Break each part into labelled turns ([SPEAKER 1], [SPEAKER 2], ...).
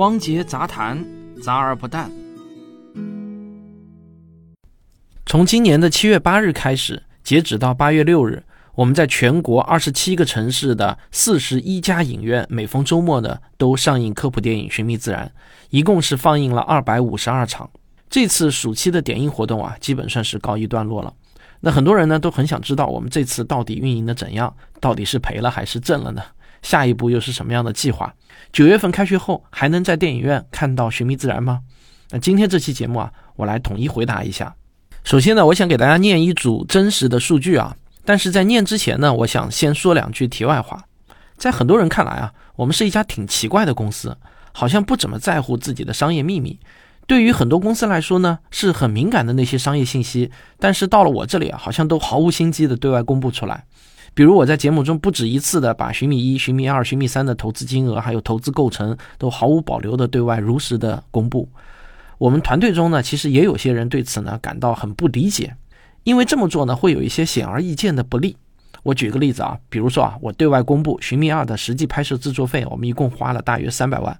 [SPEAKER 1] 汪杰杂谈，杂而不淡。从今年的七月八日开始，截止到八月六日，我们在全国二十七个城市的四十一家影院，每逢周末呢都上映科普电影《寻觅自然》，一共是放映了二百五十二场。这次暑期的点映活动啊，基本算是告一段落了。那很多人呢都很想知道，我们这次到底运营的怎样？到底是赔了还是挣了呢？下一步又是什么样的计划？九月份开学后还能在电影院看到《寻觅自然》吗？那今天这期节目啊，我来统一回答一下。首先呢，我想给大家念一组真实的数据啊，但是在念之前呢，我想先说两句题外话。在很多人看来啊，我们是一家挺奇怪的公司，好像不怎么在乎自己的商业秘密。对于很多公司来说呢，是很敏感的那些商业信息，但是到了我这里啊，好像都毫无心机的对外公布出来。比如我在节目中不止一次的把《寻觅一》《寻觅二》《寻觅三》的投资金额还有投资构成都毫无保留的对外如实的公布。我们团队中呢，其实也有些人对此呢感到很不理解，因为这么做呢会有一些显而易见的不利。我举个例子啊，比如说啊，我对外公布《寻觅二》的实际拍摄制作费，我们一共花了大约三百万。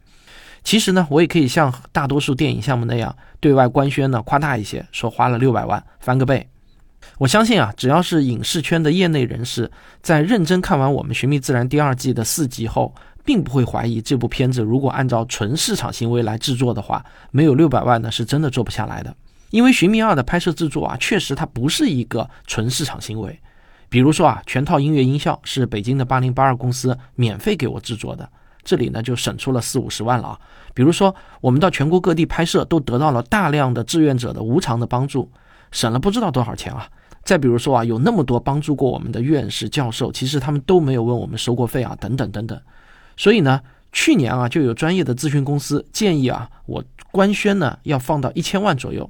[SPEAKER 1] 其实呢，我也可以像大多数电影项目那样对外官宣呢夸大一些，说花了六百万，翻个倍。我相信啊，只要是影视圈的业内人士，在认真看完我们《寻觅自然》第二季的四集后，并不会怀疑这部片子如果按照纯市场行为来制作的话，没有六百万呢是真的做不下来的。因为《寻觅二》的拍摄制作啊，确实它不是一个纯市场行为。比如说啊，全套音乐音效是北京的八零八二公司免费给我制作的，这里呢就省出了四五十万了啊。比如说，我们到全国各地拍摄，都得到了大量的志愿者的无偿的帮助，省了不知道多少钱啊。再比如说啊，有那么多帮助过我们的院士、教授，其实他们都没有问我们收过费啊，等等等等。所以呢，去年啊，就有专业的咨询公司建议啊，我官宣呢要放到一千万左右。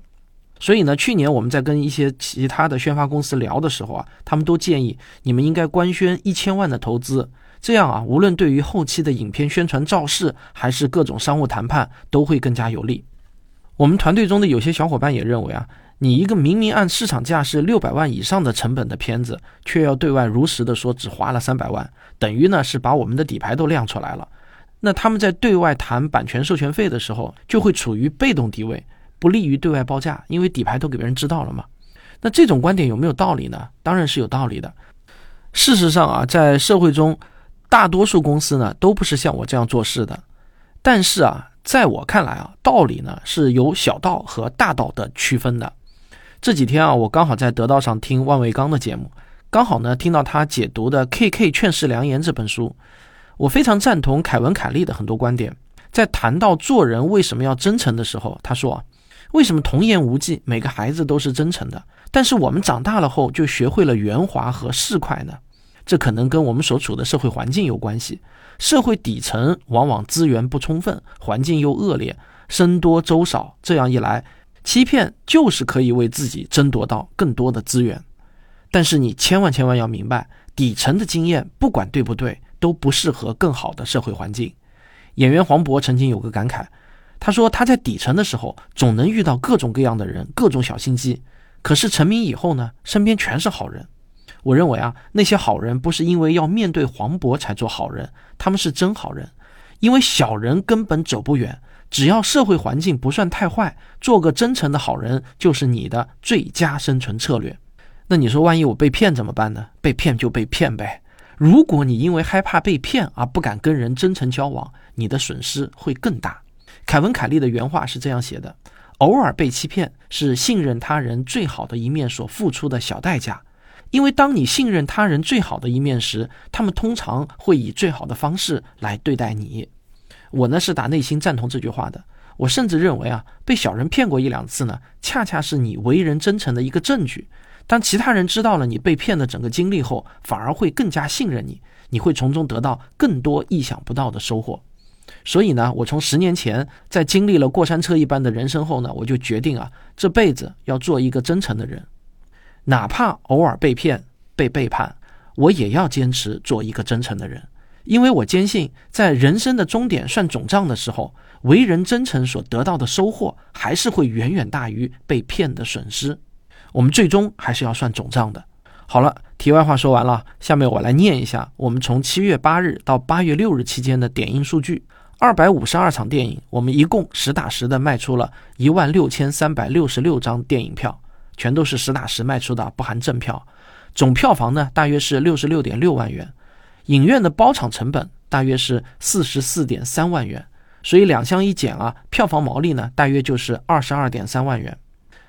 [SPEAKER 1] 所以呢，去年我们在跟一些其他的宣发公司聊的时候啊，他们都建议你们应该官宣一千万的投资，这样啊，无论对于后期的影片宣传造势，还是各种商务谈判，都会更加有利。我们团队中的有些小伙伴也认为啊。你一个明明按市场价是六百万以上的成本的片子，却要对外如实的说只花了三百万，等于呢是把我们的底牌都亮出来了。那他们在对外谈版权授权费的时候，就会处于被动地位，不利于对外报价，因为底牌都给别人知道了嘛。那这种观点有没有道理呢？当然是有道理的。事实上啊，在社会中，大多数公司呢都不是像我这样做事的。但是啊，在我看来啊，道理呢是有小道和大道的区分的。这几天啊，我刚好在得道上听万维刚的节目，刚好呢听到他解读的《K K 劝世良言》这本书，我非常赞同凯文凯利的很多观点。在谈到做人为什么要真诚的时候，他说：“为什么童言无忌，每个孩子都是真诚的，但是我们长大了后就学会了圆滑和市侩呢？这可能跟我们所处的社会环境有关系。社会底层往往资源不充分，环境又恶劣，僧多粥少，这样一来。”欺骗就是可以为自己争夺到更多的资源，但是你千万千万要明白，底层的经验不管对不对，都不适合更好的社会环境。演员黄渤曾经有个感慨，他说他在底层的时候总能遇到各种各样的人，各种小心机，可是成名以后呢，身边全是好人。我认为啊，那些好人不是因为要面对黄渤才做好人，他们是真好人，因为小人根本走不远。只要社会环境不算太坏，做个真诚的好人就是你的最佳生存策略。那你说，万一我被骗怎么办呢？被骗就被骗呗。如果你因为害怕被骗而不敢跟人真诚交往，你的损失会更大。凯文·凯利的原话是这样写的：“偶尔被欺骗是信任他人最好的一面所付出的小代价，因为当你信任他人最好的一面时，他们通常会以最好的方式来对待你。”我呢是打内心赞同这句话的。我甚至认为啊，被小人骗过一两次呢，恰恰是你为人真诚的一个证据。当其他人知道了你被骗的整个经历后，反而会更加信任你，你会从中得到更多意想不到的收获。所以呢，我从十年前在经历了过山车一般的人生后呢，我就决定啊，这辈子要做一个真诚的人，哪怕偶尔被骗、被背叛，我也要坚持做一个真诚的人。因为我坚信，在人生的终点算总账的时候，为人真诚所得到的收获，还是会远远大于被骗的损失。我们最终还是要算总账的。好了，题外话说完了，下面我来念一下我们从七月八日到八月六日期间的点映数据。二百五十二场电影，我们一共实打实的卖出了一万六千三百六十六张电影票，全都是实打实卖出的，不含正票。总票房呢，大约是六十六点六万元。影院的包场成本大约是四十四点三万元，所以两项一减啊，票房毛利呢，大约就是二十二点三万元。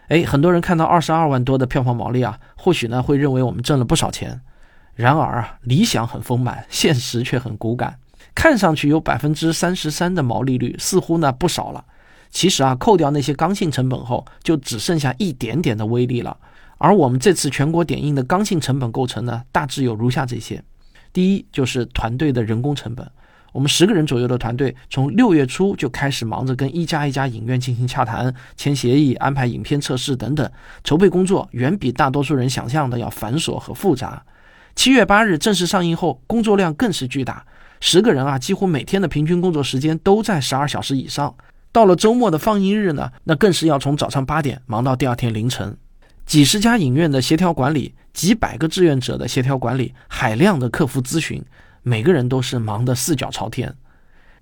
[SPEAKER 1] 哎，很多人看到二十二万多的票房毛利啊，或许呢会认为我们挣了不少钱。然而啊，理想很丰满，现实却很骨感。看上去有百分之三十三的毛利率，似乎呢不少了。其实啊，扣掉那些刚性成本后，就只剩下一点点的微利了。而我们这次全国点映的刚性成本构成呢，大致有如下这些：第一，就是团队的人工成本。我们十个人左右的团队，从六月初就开始忙着跟一家一家影院进行洽谈、签协议、安排影片测试等等，筹备工作远比大多数人想象的要繁琐和复杂。七月八日正式上映后，工作量更是巨大，十个人啊，几乎每天的平均工作时间都在十二小时以上。到了周末的放映日呢，那更是要从早上八点忙到第二天凌晨。几十家影院的协调管理，几百个志愿者的协调管理，海量的客服咨询。每个人都是忙得四脚朝天。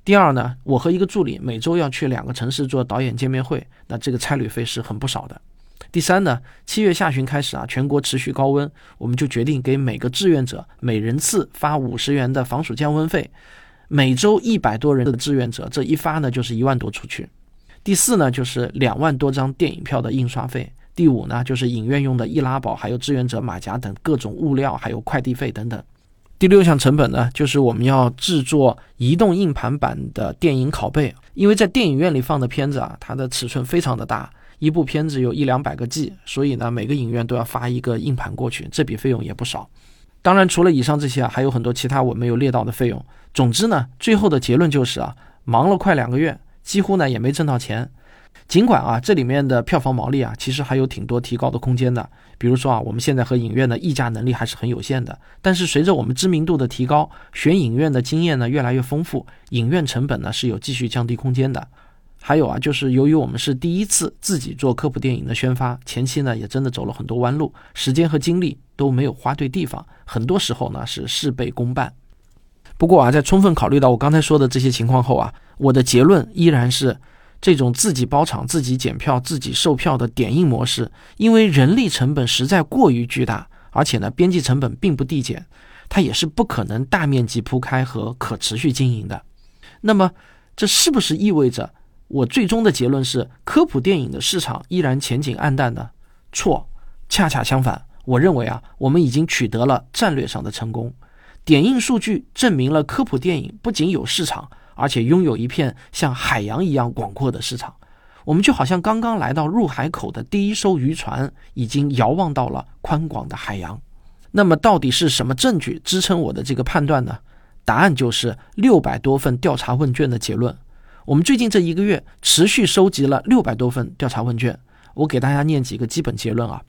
[SPEAKER 1] 第二呢，我和一个助理每周要去两个城市做导演见面会，那这个差旅费是很不少的。第三呢，七月下旬开始啊，全国持续高温，我们就决定给每个志愿者每人次发五十元的防暑降温费。每周一百多人的志愿者，这一发呢就是一万多出去。第四呢，就是两万多张电影票的印刷费。第五呢，就是影院用的易拉宝，还有志愿者马甲等各种物料，还有快递费等等。第六项成本呢，就是我们要制作移动硬盘版的电影拷贝，因为在电影院里放的片子啊，它的尺寸非常的大，一部片子有一两百个 G，所以呢，每个影院都要发一个硬盘过去，这笔费用也不少。当然，除了以上这些啊，还有很多其他我没有列到的费用。总之呢，最后的结论就是啊，忙了快两个月，几乎呢也没挣到钱。尽管啊，这里面的票房毛利啊，其实还有挺多提高的空间的。比如说啊，我们现在和影院的议价能力还是很有限的。但是随着我们知名度的提高，选影院的经验呢越来越丰富，影院成本呢是有继续降低空间的。还有啊，就是由于我们是第一次自己做科普电影的宣发，前期呢也真的走了很多弯路，时间和精力都没有花对地方，很多时候呢是事倍功半。不过啊，在充分考虑到我刚才说的这些情况后啊，我的结论依然是。这种自己包场、自己检票、自己售票的点映模式，因为人力成本实在过于巨大，而且呢，边际成本并不递减，它也是不可能大面积铺开和可持续经营的。那么，这是不是意味着我最终的结论是科普电影的市场依然前景暗淡呢？错，恰恰相反，我认为啊，我们已经取得了战略上的成功。点映数据证明了科普电影不仅有市场。而且拥有一片像海洋一样广阔的市场，我们就好像刚刚来到入海口的第一艘渔船，已经遥望到了宽广的海洋。那么，到底是什么证据支撑我的这个判断呢？答案就是六百多份调查问卷的结论。我们最近这一个月持续收集了六百多份调查问卷，我给大家念几个基本结论啊。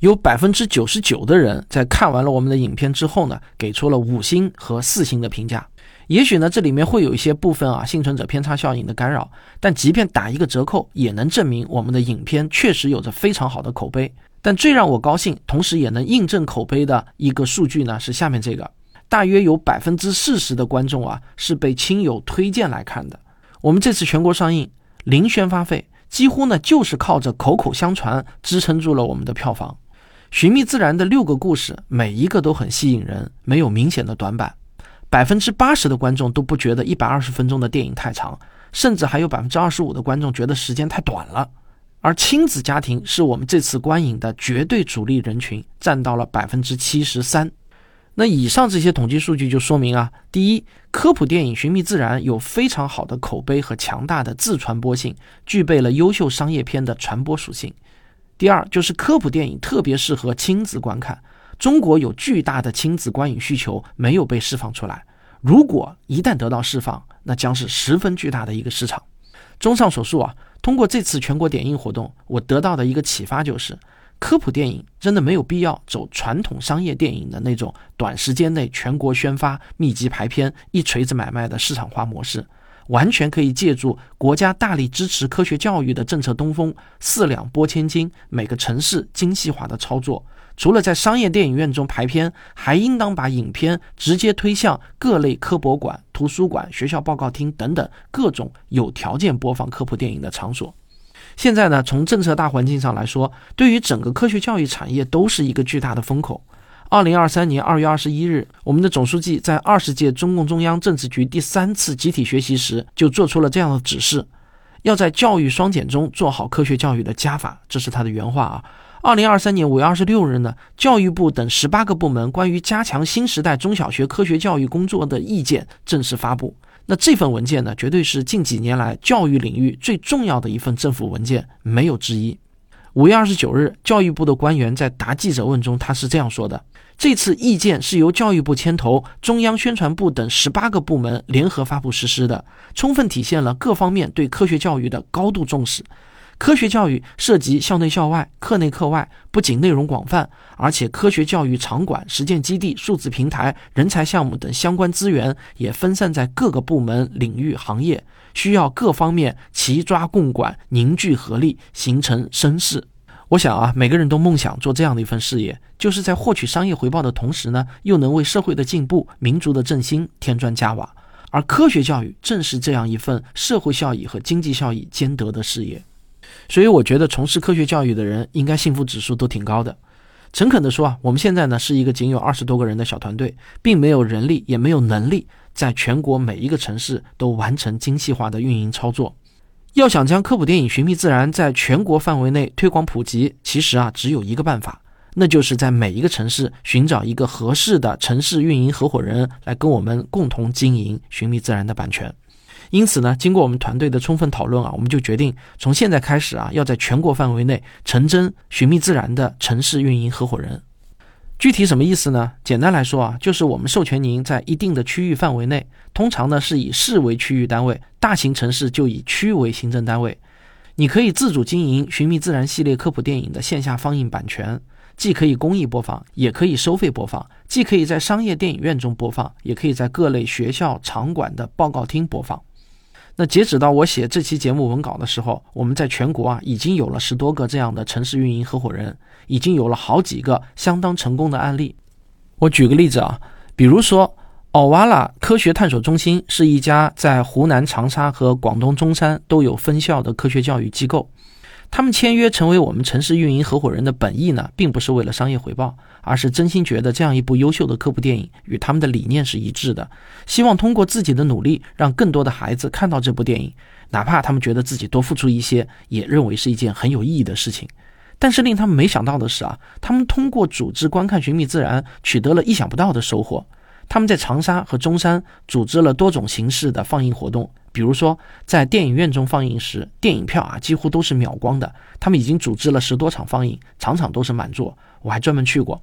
[SPEAKER 1] 有百分之九十九的人在看完了我们的影片之后呢，给出了五星和四星的评价。也许呢，这里面会有一些部分啊幸存者偏差效应的干扰，但即便打一个折扣，也能证明我们的影片确实有着非常好的口碑。但最让我高兴，同时也能印证口碑的一个数据呢，是下面这个：大约有百分之四十的观众啊是被亲友推荐来看的。我们这次全国上映零宣发费，几乎呢就是靠着口口相传支撑住了我们的票房。《寻觅自然》的六个故事，每一个都很吸引人，没有明显的短板。百分之八十的观众都不觉得一百二十分钟的电影太长，甚至还有百分之二十五的观众觉得时间太短了。而亲子家庭是我们这次观影的绝对主力人群，占到了百分之七十三。那以上这些统计数据就说明啊，第一，科普电影《寻觅自然》有非常好的口碑和强大的自传播性，具备了优秀商业片的传播属性。第二，就是科普电影特别适合亲子观看。中国有巨大的亲子观影需求没有被释放出来，如果一旦得到释放，那将是十分巨大的一个市场。综上所述啊，通过这次全国点映活动，我得到的一个启发就是，科普电影真的没有必要走传统商业电影的那种短时间内全国宣发、密集排片、一锤子买卖的市场化模式。完全可以借助国家大力支持科学教育的政策东风，四两拨千斤，每个城市精细化的操作。除了在商业电影院中排片，还应当把影片直接推向各类科博馆、图书馆、学校报告厅等等各种有条件播放科普电影的场所。现在呢，从政策大环境上来说，对于整个科学教育产业都是一个巨大的风口。二零二三年二月二十一日，我们的总书记在二十届中共中央政治局第三次集体学习时就做出了这样的指示：要在教育双减中做好科学教育的加法。这是他的原话啊。二零二三年五月二十六日呢，教育部等十八个部门关于加强新时代中小学科学教育工作的意见正式发布。那这份文件呢，绝对是近几年来教育领域最重要的一份政府文件，没有之一。五月二十九日，教育部的官员在答记者问中，他是这样说的：这次意见是由教育部牵头，中央宣传部等十八个部门联合发布实施的，充分体现了各方面对科学教育的高度重视。科学教育涉及校内校外、课内课外，不仅内容广泛，而且科学教育场馆、实践基地、数字平台、人才项目等相关资源也分散在各个部门、领域、行业，需要各方面齐抓共管、凝聚合力，形成声势。我想啊，每个人都梦想做这样的一份事业，就是在获取商业回报的同时呢，又能为社会的进步、民族的振兴添砖加瓦。而科学教育正是这样一份社会效益和经济效益兼得的事业。所以我觉得从事科学教育的人应该幸福指数都挺高的。诚恳地说啊，我们现在呢是一个仅有二十多个人的小团队，并没有人力也没有能力在全国每一个城市都完成精细化的运营操作。要想将科普电影《寻觅自然》在全国范围内推广普及，其实啊只有一个办法，那就是在每一个城市寻找一个合适的城市运营合伙人来跟我们共同经营《寻觅自然》的版权。因此呢，经过我们团队的充分讨论啊，我们就决定从现在开始啊，要在全国范围内成真寻觅自然的城市运营合伙人。具体什么意思呢？简单来说啊，就是我们授权您在一定的区域范围内，通常呢是以市为区域单位，大型城市就以区为行政单位，你可以自主经营寻觅自然系列科普电影的线下放映版权，既可以公益播放，也可以收费播放，既可以在商业电影院中播放，也可以在各类学校场馆的报告厅播放。那截止到我写这期节目文稿的时候，我们在全国啊已经有了十多个这样的城市运营合伙人，已经有了好几个相当成功的案例。我举个例子啊，比如说奥瓦拉科学探索中心是一家在湖南长沙和广东中山都有分校的科学教育机构。他们签约成为我们城市运营合伙人的本意呢，并不是为了商业回报，而是真心觉得这样一部优秀的科普电影与他们的理念是一致的，希望通过自己的努力，让更多的孩子看到这部电影，哪怕他们觉得自己多付出一些，也认为是一件很有意义的事情。但是令他们没想到的是啊，他们通过组织观看《寻觅自然》，取得了意想不到的收获。他们在长沙和中山组织了多种形式的放映活动。比如说，在电影院中放映时，电影票啊几乎都是秒光的。他们已经组织了十多场放映，场场都是满座。我还专门去过。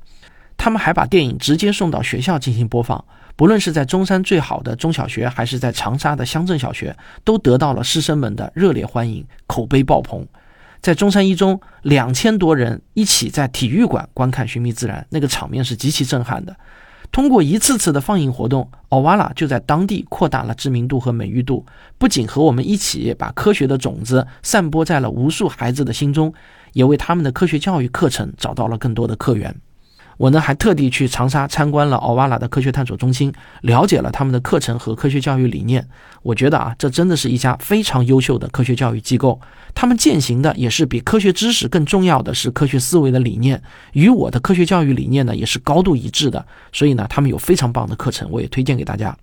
[SPEAKER 1] 他们还把电影直接送到学校进行播放，不论是在中山最好的中小学，还是在长沙的乡镇小学，都得到了师生们的热烈欢迎，口碑爆棚。在中山一中，两千多人一起在体育馆观看《寻觅自然》，那个场面是极其震撼的。通过一次次的放映活动，奥瓦拉就在当地扩大了知名度和美誉度。不仅和我们一起把科学的种子散播在了无数孩子的心中，也为他们的科学教育课程找到了更多的客源。我呢还特地去长沙参观了奥瓦拉的科学探索中心，了解了他们的课程和科学教育理念。我觉得啊，这真的是一家非常优秀的科学教育机构。他们践行的也是比科学知识更重要的是科学思维的理念，与我的科学教育理念呢也是高度一致的。所以呢，他们有非常棒的课程，我也推荐给大家。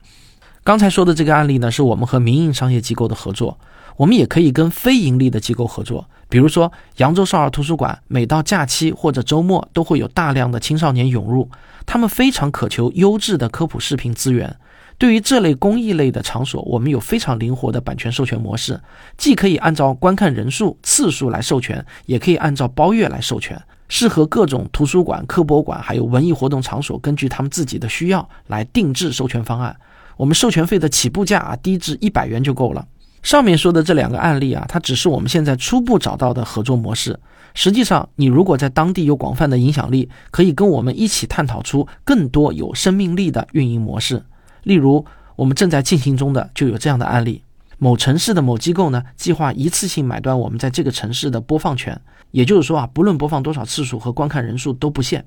[SPEAKER 1] 刚才说的这个案例呢，是我们和民营商业机构的合作。我们也可以跟非盈利的机构合作，比如说扬州少儿图书馆，每到假期或者周末都会有大量的青少年涌入，他们非常渴求优质的科普视频资源。对于这类公益类的场所，我们有非常灵活的版权授权模式，既可以按照观看人数次数来授权，也可以按照包月来授权，适合各种图书馆、科博馆还有文艺活动场所，根据他们自己的需要来定制授权方案。我们授权费的起步价啊，低至一百元就够了。上面说的这两个案例啊，它只是我们现在初步找到的合作模式。实际上，你如果在当地有广泛的影响力，可以跟我们一起探讨出更多有生命力的运营模式。例如，我们正在进行中的就有这样的案例：某城市的某机构呢，计划一次性买断我们在这个城市的播放权，也就是说啊，不论播放多少次数和观看人数都不限。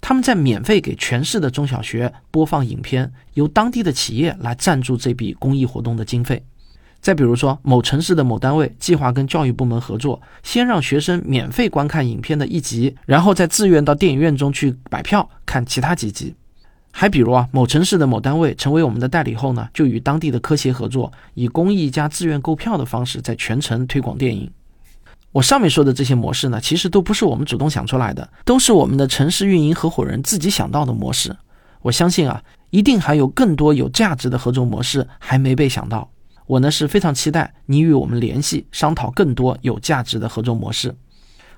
[SPEAKER 1] 他们在免费给全市的中小学播放影片，由当地的企业来赞助这笔公益活动的经费。再比如说，某城市的某单位计划跟教育部门合作，先让学生免费观看影片的一集，然后再自愿到电影院中去买票看其他几集。还比如啊，某城市的某单位成为我们的代理后呢，就与当地的科协合作，以公益加自愿购票的方式，在全城推广电影。我上面说的这些模式呢，其实都不是我们主动想出来的，都是我们的城市运营合伙人自己想到的模式。我相信啊，一定还有更多有价值的合作模式还没被想到。我呢是非常期待你与我们联系，商讨更多有价值的合作模式。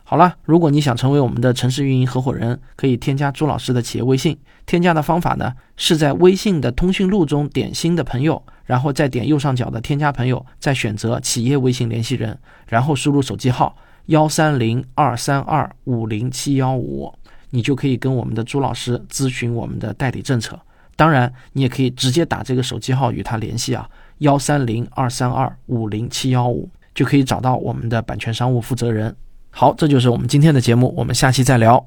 [SPEAKER 1] 好了，如果你想成为我们的城市运营合伙人，可以添加朱老师的企业微信。添加的方法呢，是在微信的通讯录中点新的朋友，然后再点右上角的添加朋友，再选择企业微信联系人，然后输入手机号幺三零二三二五零七幺五，你就可以跟我们的朱老师咨询我们的代理政策。当然，你也可以直接打这个手机号与他联系啊，幺三零二三二五零七幺五就可以找到我们的版权商务负责人。好这就是我们今天的节目我们下期再聊。